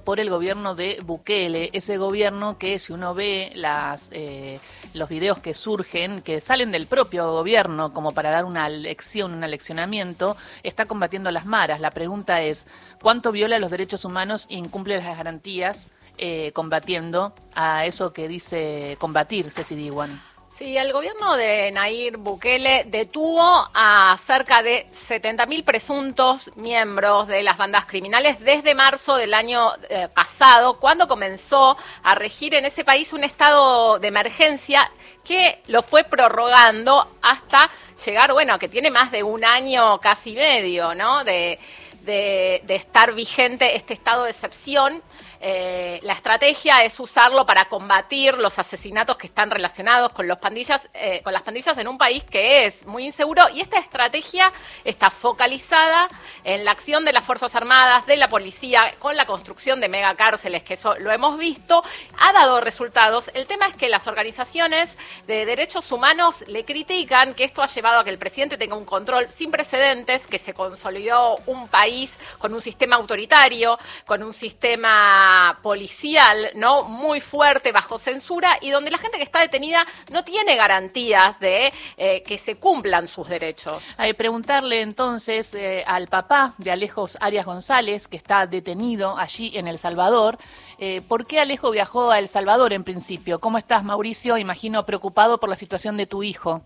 por el gobierno de Bukele, ese gobierno que si uno ve las, eh, los videos que surgen, que salen del propio gobierno como para dar una lección, un aleccionamiento, está combatiendo las maras. La pregunta es, ¿cuánto viola los derechos humanos e incumple las garantías eh, combatiendo a eso que dice combatir Ceci Diwan? Sí, el gobierno de Nair Bukele detuvo a cerca de 70.000 presuntos miembros de las bandas criminales desde marzo del año eh, pasado, cuando comenzó a regir en ese país un estado de emergencia que lo fue prorrogando hasta llegar, bueno, que tiene más de un año casi medio, ¿no? De, estar vigente este estado de excepción eh, la estrategia es usarlo para combatir los asesinatos que están relacionados con, los pandillas, eh, con las pandillas en un país que es muy inseguro y esta estrategia está focalizada en la acción de las Fuerzas Armadas, de la policía, con la construcción de megacárceles, que eso lo hemos visto, ha dado resultados. El tema es que las organizaciones de derechos humanos le critican que esto ha llevado a que el presidente tenga un control sin precedentes, que se consolidó un país con un sistema autoritario, con un sistema policial, ¿no? Muy fuerte, bajo censura, y donde la gente que está detenida no tiene garantías de eh, que se cumplan sus derechos. Hay preguntarle entonces eh, al papá de Alejos Arias González, que está detenido allí en El Salvador, eh, ¿por qué Alejo viajó a El Salvador en principio? ¿Cómo estás, Mauricio? Imagino preocupado por la situación de tu hijo.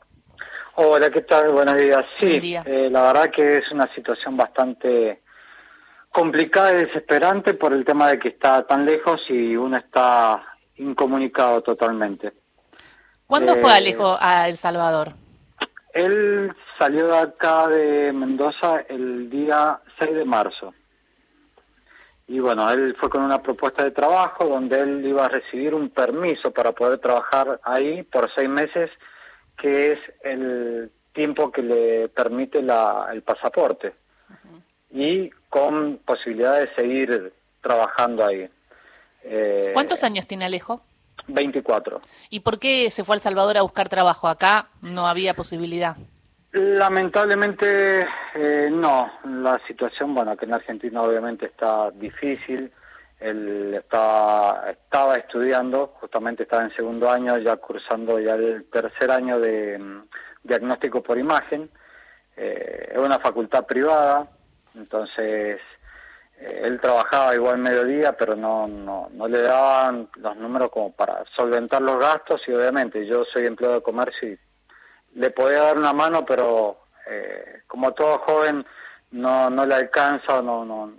Hola, ¿qué tal? Buenos días. Sí, la verdad que es una situación bastante complicada y desesperante por el tema de que está tan lejos y uno está incomunicado totalmente. ¿Cuándo fue eh, Alejo a El Salvador? Él salió de acá de Mendoza el día 6 de marzo. Y bueno, él fue con una propuesta de trabajo donde él iba a recibir un permiso para poder trabajar ahí por seis meses, que es el tiempo que le permite la, el pasaporte. Y con posibilidad de seguir trabajando ahí. Eh, ¿Cuántos años tiene Alejo? 24. ¿Y por qué se fue a El Salvador a buscar trabajo? Acá no había posibilidad. Lamentablemente eh, no. La situación, bueno, que en Argentina obviamente está difícil. Él estaba, estaba estudiando, justamente estaba en segundo año, ya cursando ya el tercer año de mm, diagnóstico por imagen. Eh, es una facultad privada, entonces, eh, él trabajaba igual mediodía, pero no, no, no le daban los números como para solventar los gastos y obviamente yo soy empleado de comercio y le podía dar una mano, pero eh, como todo joven no, no le alcanza, no, no,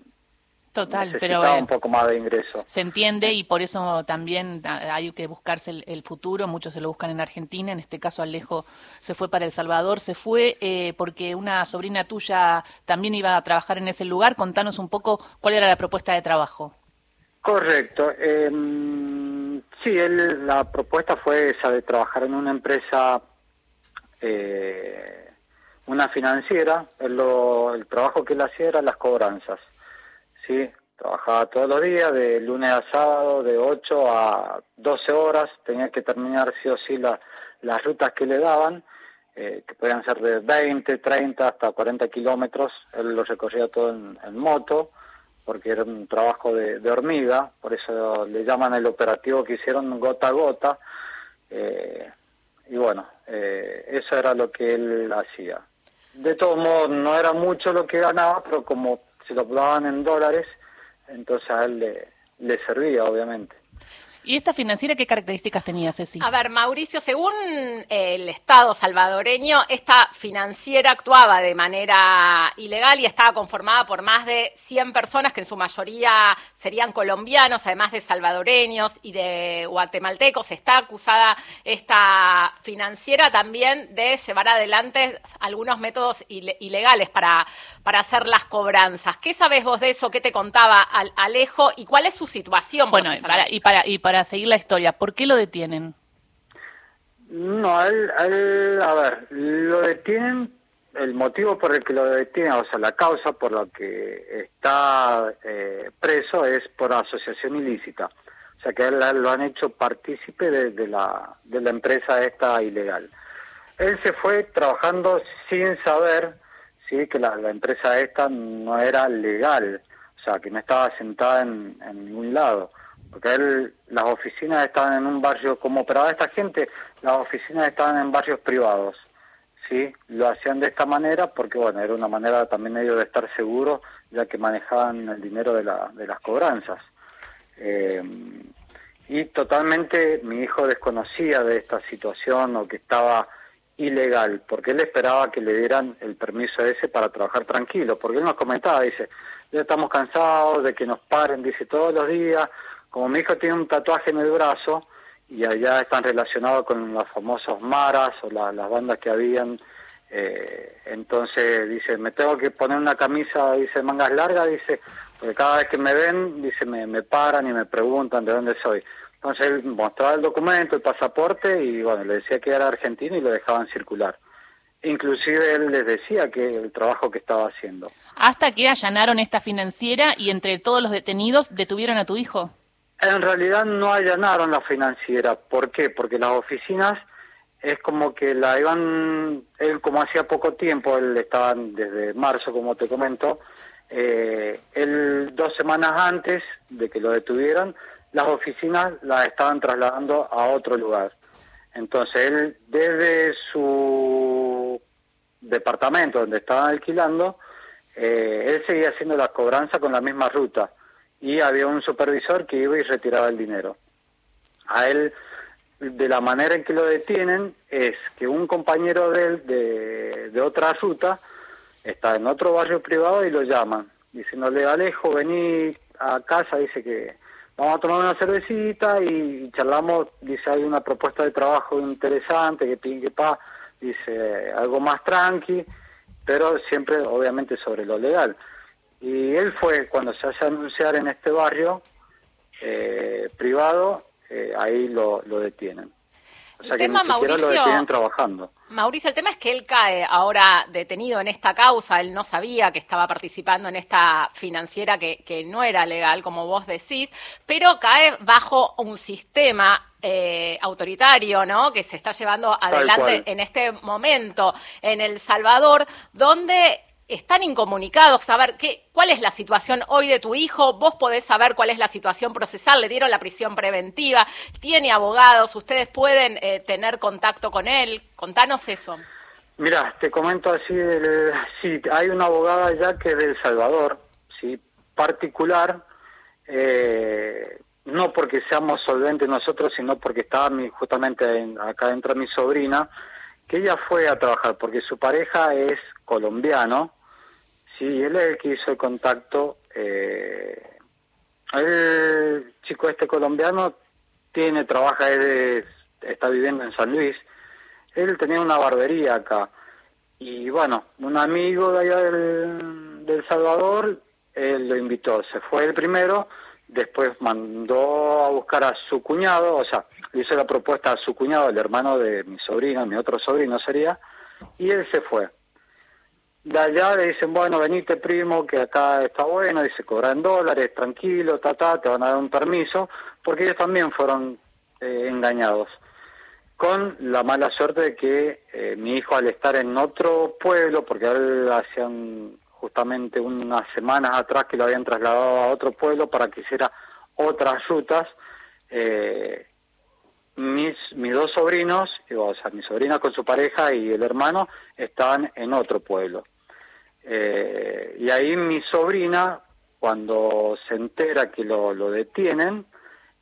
Total, pero un poco más de ingreso. Se entiende y por eso también hay que buscarse el, futuro. Muchos se lo buscan en Argentina. En este caso, Alejo se fue para El Salvador. Se fue eh, porque una sobrina tuya también iba a trabajar en ese lugar. Contanos un poco cuál era la propuesta de trabajo. Correcto. Eh, sí, él, la propuesta fue esa de trabajar en una empresa, eh, una financiera. el trabajo que él hacía era las cobranzas trabajaba todos los días, de lunes a sábado, de 8 a 12 horas, tenía que terminar sí o sí las rutas que le daban, eh, que podían ser de 20, 30 hasta 40 kilómetros, él lo recorría todo en, moto, porque era un trabajo de, hormiga, por eso le llaman el operativo que hicieron gota a gota, eh, y bueno, eh, eso era lo que él hacía. De todos modos, no era mucho lo que ganaba, pero como se lo daban en dólares, entonces a él le, le servía, obviamente. ¿Y esta financiera qué características tenía, Ceci? A ver, Mauricio, según el Estado salvadoreño, esta financiera actuaba de manera ilegal y estaba conformada por más de 100 personas, que en su mayoría serían colombianos, además de salvadoreños y de guatemaltecos. Está acusada esta financiera también de llevar adelante algunos métodos ilegales para, para hacer las cobranzas. ¿Qué sabes vos de eso? ¿Qué te contaba Alejo? ¿Y cuál es su situación? Bueno, y para, y para para seguir la historia, ¿por qué lo detienen? No, él, él, a ver, lo detienen, el motivo por el que lo detienen, o sea, la causa por la que está eh, preso es por asociación ilícita. O sea, que él, lo han hecho partícipe de, la, de la empresa esta ilegal. Él se fue trabajando sin saber sí que la, empresa esta no era legal. O sea, que no estaba sentada en, ningún lado, porque él, las oficinas estaban en un barrio, como operaba esta gente, las oficinas estaban en barrios privados, ¿sí? Lo hacían de esta manera porque, bueno, era una manera también ellos de estar seguros, ya que manejaban el dinero de, la, de las cobranzas. Eh, y totalmente mi hijo desconocía de esta situación o que estaba ilegal, porque él esperaba que le dieran el permiso ese para trabajar tranquilo, porque él nos comentaba, dice, ya estamos cansados de que nos paren, dice, todos los días, como mi hijo tiene un tatuaje en el brazo, y allá están relacionados con los famosos maras o las bandas que habían, eh, entonces dice, me tengo que poner una camisa, dice, mangas largas, dice, porque cada vez que me ven, dice, me, me paran y me preguntan de dónde soy. Entonces él mostraba el documento, el pasaporte y bueno, le decía que era argentino y lo dejaban circular. Inclusive él les decía que el trabajo que estaba haciendo. Hasta que allanaron esta financiera y entre todos los detenidos detuvieron a tu hijo. En realidad no allanaron la financiera. ¿Por qué? Porque las oficinas es como que la iban, él como hacía poco tiempo, él estaba desde marzo, como te comento, eh, él dos semanas antes de que lo detuvieran, las oficinas las estaban trasladando a otro lugar. Entonces él desde su departamento donde estaban alquilando, eh, él seguía haciendo la cobranza con la misma ruta y había un supervisor que iba y retiraba el dinero. A él, de la manera en que lo detienen, es que un compañero de él de, otra ruta está en otro barrio privado y lo llaman, diciéndole, Alejo, vení a casa, dice que vamos a tomar una cervecita y charlamos, dice, hay una propuesta de trabajo interesante, que pin, que pa, dice, algo más tranqui, pero siempre obviamente sobre lo legal. Y él fue, cuando se hace anunciar en este barrio eh, privado, eh, ahí lo, lo detienen. O sea que ni siquiera lo detienen trabajando. Mauricio, el tema es que él cae ahora detenido en esta causa, él no sabía que estaba participando en esta financiera que, que no era legal, como vos decís, pero cae bajo un sistema eh, autoritario, ¿no? Que se está llevando adelante en este momento en El Salvador, donde están incomunicados, saber qué, cuál es la situación hoy de tu hijo, vos podés saber cuál es la situación procesal, le dieron la prisión preventiva, tiene abogados, ustedes pueden eh, tener contacto con él, contanos eso. Mira, te comento así, sí, hay una abogada ya que es de El Salvador, sí, particular, eh, no porque seamos solventes nosotros, sino porque estaba mi, justamente acá dentro mi sobrina, que ella fue a trabajar, porque su pareja es colombiano, Sí, él es el que hizo el contacto. Eh, el chico este colombiano tiene, trabaja, está viviendo en San Luis. Él tenía una barbería acá. Y bueno, un amigo de allá del, del Salvador, él lo invitó. Se fue el primero, después mandó a buscar a su cuñado, o sea, le hizo la propuesta a su cuñado, el hermano de mi sobrino, mi otro sobrino sería, y él se fue de allá le dicen, bueno, venite primo, que acá está bueno, dice, cobran dólares, tranquilo, ta, ta, te van a dar un permiso, porque ellos también fueron eh, engañados, con la mala suerte de que eh, mi hijo al estar en otro pueblo, porque él hacían justamente unas semanas atrás que lo habían trasladado a otro pueblo para que hiciera otras rutas, eh, mis, mis dos sobrinos, o sea, mi sobrina con su pareja y el hermano, estaban en otro pueblo. Eh, y ahí mi sobrina, cuando se entera que lo, lo detienen,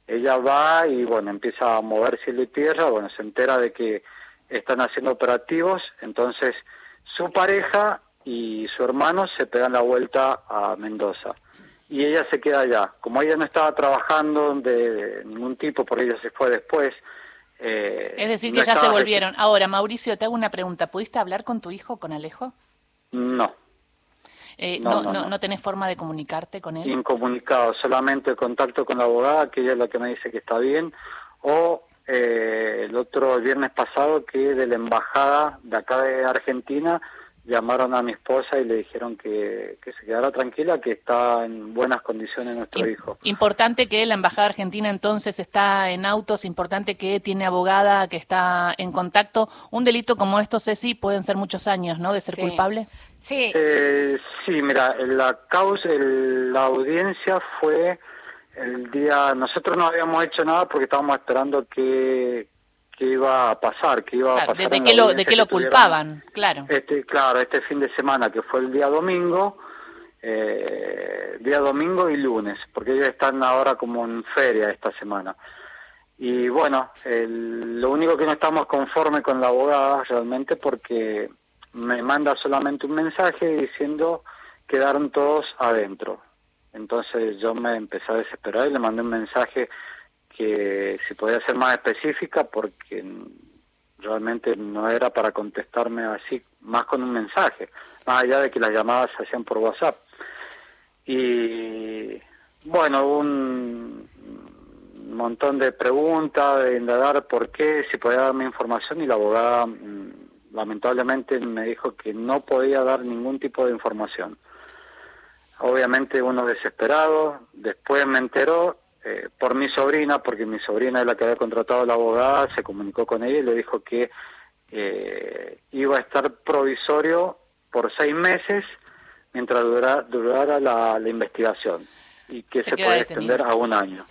ella va y bueno, empieza a mover cielo y tierra, bueno, se entera de que están haciendo operativos, entonces su pareja y su hermano se pegan la vuelta a Mendoza y ella se queda allá. Como ella no estaba trabajando de, ningún tipo, porque ella se fue después. Eh, es decir, que ya se volvieron. Ahora, Mauricio, te hago una pregunta. ¿Pudiste hablar con tu hijo, con Alejo? No. Eh, no, no, no, tenés forma de comunicarte con él? Incomunicado, solamente contacto con la abogada, que ella es la que me dice que está bien, o eh, el otro el viernes pasado que de la embajada de acá de Argentina llamaron a mi esposa y le dijeron que, se quedara tranquila, que está en buenas condiciones nuestro hijo. Importante que la Embajada Argentina entonces está en autos, importante que tiene abogada, que está en contacto. Un delito como esto, Ceci, pueden ser muchos años, ¿no?, de ser culpable. Sí. Eh, sí, mira, la causa, la audiencia fue el día, nosotros no habíamos hecho nada porque estábamos esperando que que iba a pasar, que iba a pasar. De, qué lo, de qué lo culpaban, claro. Este, claro, este fin de semana que fue el día domingo, eh, día domingo y lunes, porque ellos están ahora como en feria esta semana. Y bueno, lo único que no estamos conforme con la abogada realmente porque me manda solamente un mensaje diciendo quedaron todos adentro. Entonces yo me empecé a desesperar y le mandé un mensaje que si podía ser más específica porque realmente no era para contestarme así, más con un mensaje, más allá de que las llamadas se hacían por WhatsApp. Y bueno, un montón de preguntas, de indagar por qué, si podía darme información y la abogada mm, lamentablemente me dijo que no podía dar ningún tipo de información. Obviamente uno desesperado, después me enteró eh, por mi sobrina, porque mi sobrina es la que había contratado a la abogada, se comunicó con ella y le dijo que eh, iba a estar provisorio por seis meses mientras durara, la, investigación y que se, puede extender a un año.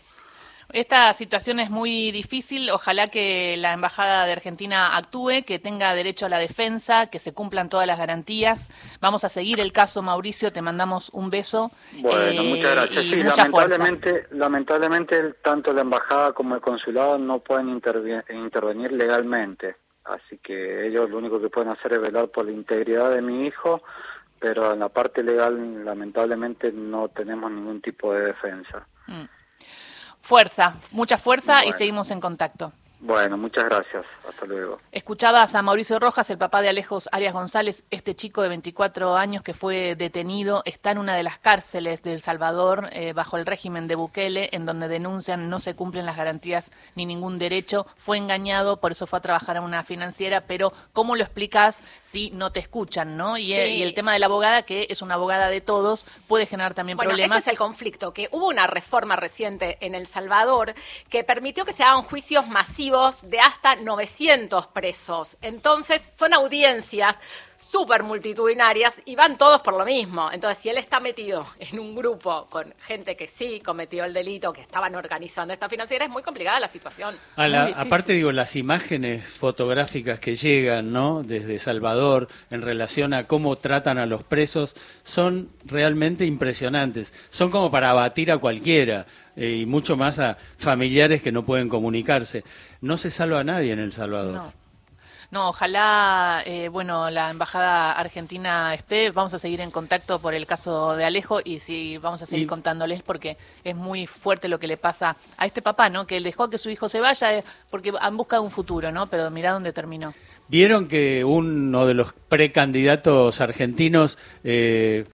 Esta situación es muy difícil. Ojalá que la Embajada de Argentina actúe, que tenga derecho a la defensa, que se cumplan todas las garantías. Vamos a seguir el caso, Mauricio. Te mandamos un beso. Bueno, muchas eh, gracias. Sí, lamentablemente, lamentablemente, tanto la Embajada como el Consulado no pueden intervenir legalmente. Así que ellos lo único que pueden hacer es velar por la integridad de mi hijo, pero en la parte legal, lamentablemente, no tenemos ningún tipo de defensa. Mm. Fuerza, mucha fuerza y seguimos en contacto. Bueno, muchas gracias. Hasta luego. Escuchabas a Mauricio Rojas, el papá de Alejos Arias González, este chico de 24 años que fue detenido, está en una de las cárceles de El Salvador eh, bajo el régimen de Bukele, en donde denuncian no se cumplen las garantías ni ningún derecho. Fue engañado, por eso fue a trabajar a una financiera, pero ¿cómo lo explicas si no te escuchan, no? Y, eh, el tema de la abogada, que es una abogada de todos, puede generar también bueno, problemas. Ese es el conflicto, que hubo una reforma reciente en El Salvador que permitió que se hagan juicios masivos de hasta 900 presos. Entonces, son audiencias súper multitudinarias y van todos por lo mismo. Entonces, si él está metido en un grupo con gente que sí cometió el delito, que estaban organizando esta financiera, es muy complicada la situación. aparte, digo, las imágenes fotográficas que llegan, ¿no? Desde Salvador en relación a cómo tratan a los presos son realmente impresionantes. Son como para abatir a cualquiera eh, y mucho más a familiares que no pueden comunicarse. No se salva a nadie en El Salvador. No, ojalá, eh, bueno, la embajada argentina esté. Vamos a seguir en contacto por el caso de Alejo y sí, vamos a seguir contándoles porque es muy fuerte lo que le pasa a este papá, ¿no? Que él dejó que su hijo se vaya eh, porque han buscado un futuro, ¿no? Pero mira dónde terminó. Vieron que uno de los precandidatos argentinos eh,